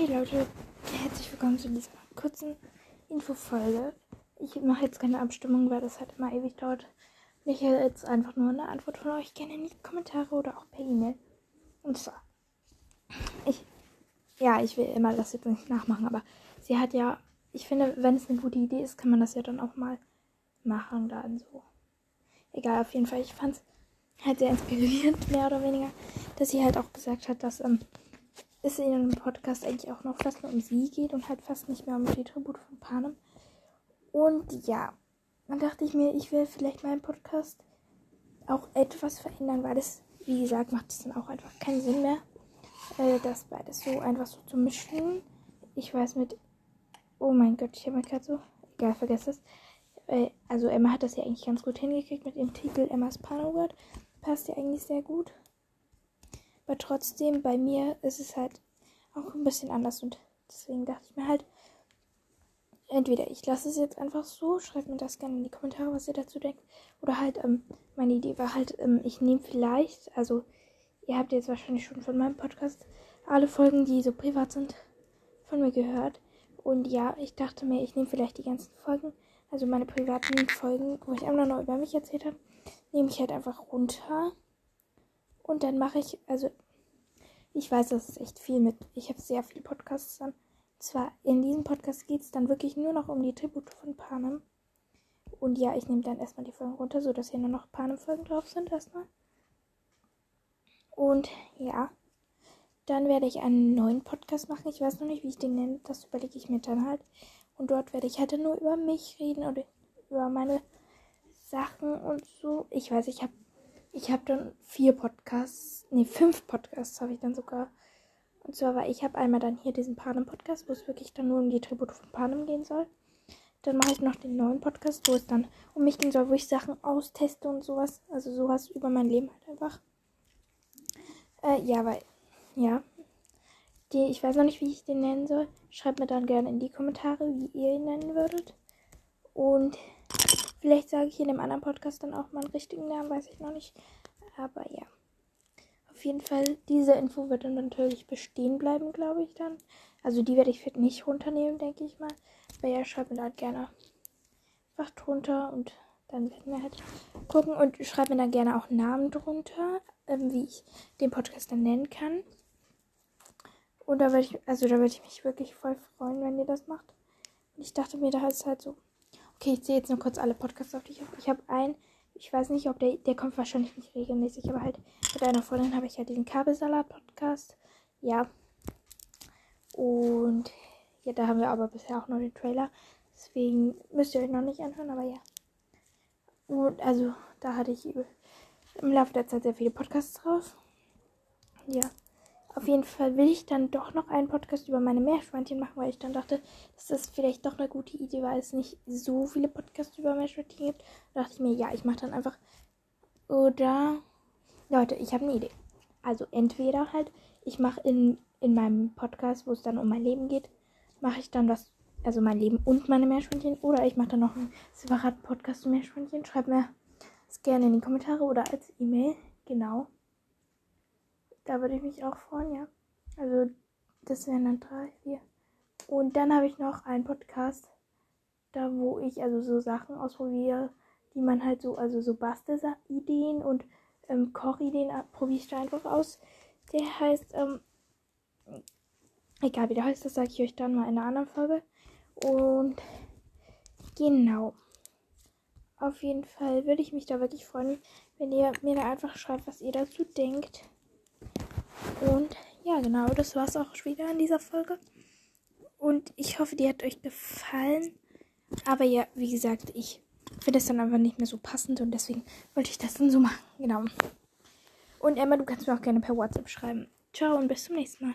Hey Leute, herzlich willkommen zu dieser kurzen Infofolge. Ich mache jetzt keine Abstimmung, weil das halt immer ewig dauert. Ich hätte jetzt einfach nur eine Antwort von euch gerne in die Kommentare oder auch per E-Mail. Und zwar, ich, ja, ich will immer das jetzt nicht nachmachen, aber sie hat ja, ich finde, wenn es eine gute Idee ist, kann man das ja dann auch mal machen, dann so. Egal, auf jeden Fall, ich fand es halt sehr inspirierend, mehr oder weniger, dass sie halt auch gesagt hat, dass, ähm, es in einem Podcast eigentlich auch noch fast nur um sie geht und halt fast nicht mehr um die Tribute von Panem. Und ja, dann dachte ich mir, ich will vielleicht meinen Podcast auch etwas verändern, weil es, wie gesagt, macht es dann auch einfach keinen Sinn mehr, äh, das beides so einfach so zu mischen. Ich weiß mit, oh mein Gott, ich habe mir gerade so, egal, vergesst es. Äh, also Emma hat das ja eigentlich ganz gut hingekriegt mit dem Titel Emmas Panoword. Passt ja eigentlich sehr gut. Aber trotzdem, bei mir ist es halt auch ein bisschen anders und deswegen dachte ich mir halt, entweder ich lasse es jetzt einfach so, schreibt mir das gerne in die Kommentare, was ihr dazu denkt. Oder halt, ähm, meine Idee war halt, ähm, ich nehme vielleicht, also ihr habt jetzt wahrscheinlich schon von meinem Podcast alle Folgen, die so privat sind, von mir gehört. Und ja, ich dachte mir, ich nehme vielleicht die ganzen Folgen, also meine privaten Folgen, wo ich immer noch über mich erzählt habe, nehme ich halt einfach runter und dann mache ich, also ich weiß, das ist echt viel mit. Ich habe sehr viele Podcasts dann. Zwar in diesem Podcast geht es dann wirklich nur noch um die Tribute von Panem. Und ja, ich nehme dann erstmal die Folgen runter, sodass hier nur noch Panem-Folgen drauf sind erstmal. Und ja, dann werde ich einen neuen Podcast machen. Ich weiß noch nicht, wie ich den nenne. Das überlege ich mir dann halt. Und dort werde ich halt nur über mich reden oder über meine Sachen und so. Ich weiß, ich habe ich habe dann vier Podcasts, nee, fünf Podcasts habe ich dann sogar. Und zwar war ich habe einmal dann hier diesen Panem-Podcast, wo es wirklich dann nur um die Tribute von Panem gehen soll. Dann mache ich noch den neuen Podcast, wo es dann um mich gehen soll, wo ich Sachen austeste und sowas. Also sowas über mein Leben halt einfach. Äh, ja, weil, ja. Die, ich weiß noch nicht, wie ich den nennen soll. Schreibt mir dann gerne in die Kommentare, wie ihr ihn nennen würdet. Und Vielleicht sage ich in dem anderen Podcast dann auch meinen richtigen Namen, weiß ich noch nicht. Aber ja. Auf jeden Fall, diese Info wird dann natürlich bestehen bleiben, glaube ich dann. Also die werde ich nicht runternehmen, denke ich mal. Aber ja, schreibt mir da halt gerne was drunter und dann werden wir halt gucken. Und schreibt mir dann gerne auch Namen drunter, ähm, wie ich den Podcast dann nennen kann. Und da würde ich, also da würde ich mich wirklich voll freuen, wenn ihr das macht. Und ich dachte mir, da ist halt so Okay, ich zähle jetzt nur kurz alle Podcasts auf, die ich habe. Ich habe einen, ich weiß nicht, ob der, der kommt wahrscheinlich nicht regelmäßig, aber halt mit einer Freundin habe ich ja diesen Kabelsalat-Podcast. Ja. Und ja, da haben wir aber bisher auch nur den Trailer. Deswegen müsst ihr euch noch nicht anhören, aber ja. Und also, da hatte ich im Laufe der Zeit sehr viele Podcasts drauf. Ja. Auf jeden Fall will ich dann doch noch einen Podcast über meine Meerschweinchen machen, weil ich dann dachte, dass das vielleicht doch eine gute Idee, weil es nicht so viele Podcasts über Meerschweinchen gibt. Da dachte ich mir, ja, ich mache dann einfach. Oder. Leute, ich habe eine Idee. Also entweder halt, ich mache in, in meinem Podcast, wo es dann um mein Leben geht, mache ich dann was, also mein Leben und meine Meerschweinchen. Oder ich mache dann noch einen separaten Podcast zu Meerschweinchen. Schreibt mir das gerne in die Kommentare oder als E-Mail. Genau. Da würde ich mich auch freuen, ja. Also, das wären dann drei, vier. Und dann habe ich noch einen Podcast, da wo ich also so Sachen ausprobiere, die man halt so, also so Bastelideen und ähm, Kochideen probiere ich da einfach aus. Der heißt, ähm, egal wie der heißt, das sage ich euch dann mal in einer anderen Folge. Und genau. Auf jeden Fall würde ich mich da wirklich freuen, wenn ihr mir da einfach schreibt, was ihr dazu denkt. Und ja, genau, das war es auch wieder in dieser Folge. Und ich hoffe, die hat euch gefallen. Aber ja, wie gesagt, ich finde es dann einfach nicht mehr so passend und deswegen wollte ich das dann so machen. Genau. Und Emma, du kannst mir auch gerne per WhatsApp schreiben. Ciao und bis zum nächsten Mal.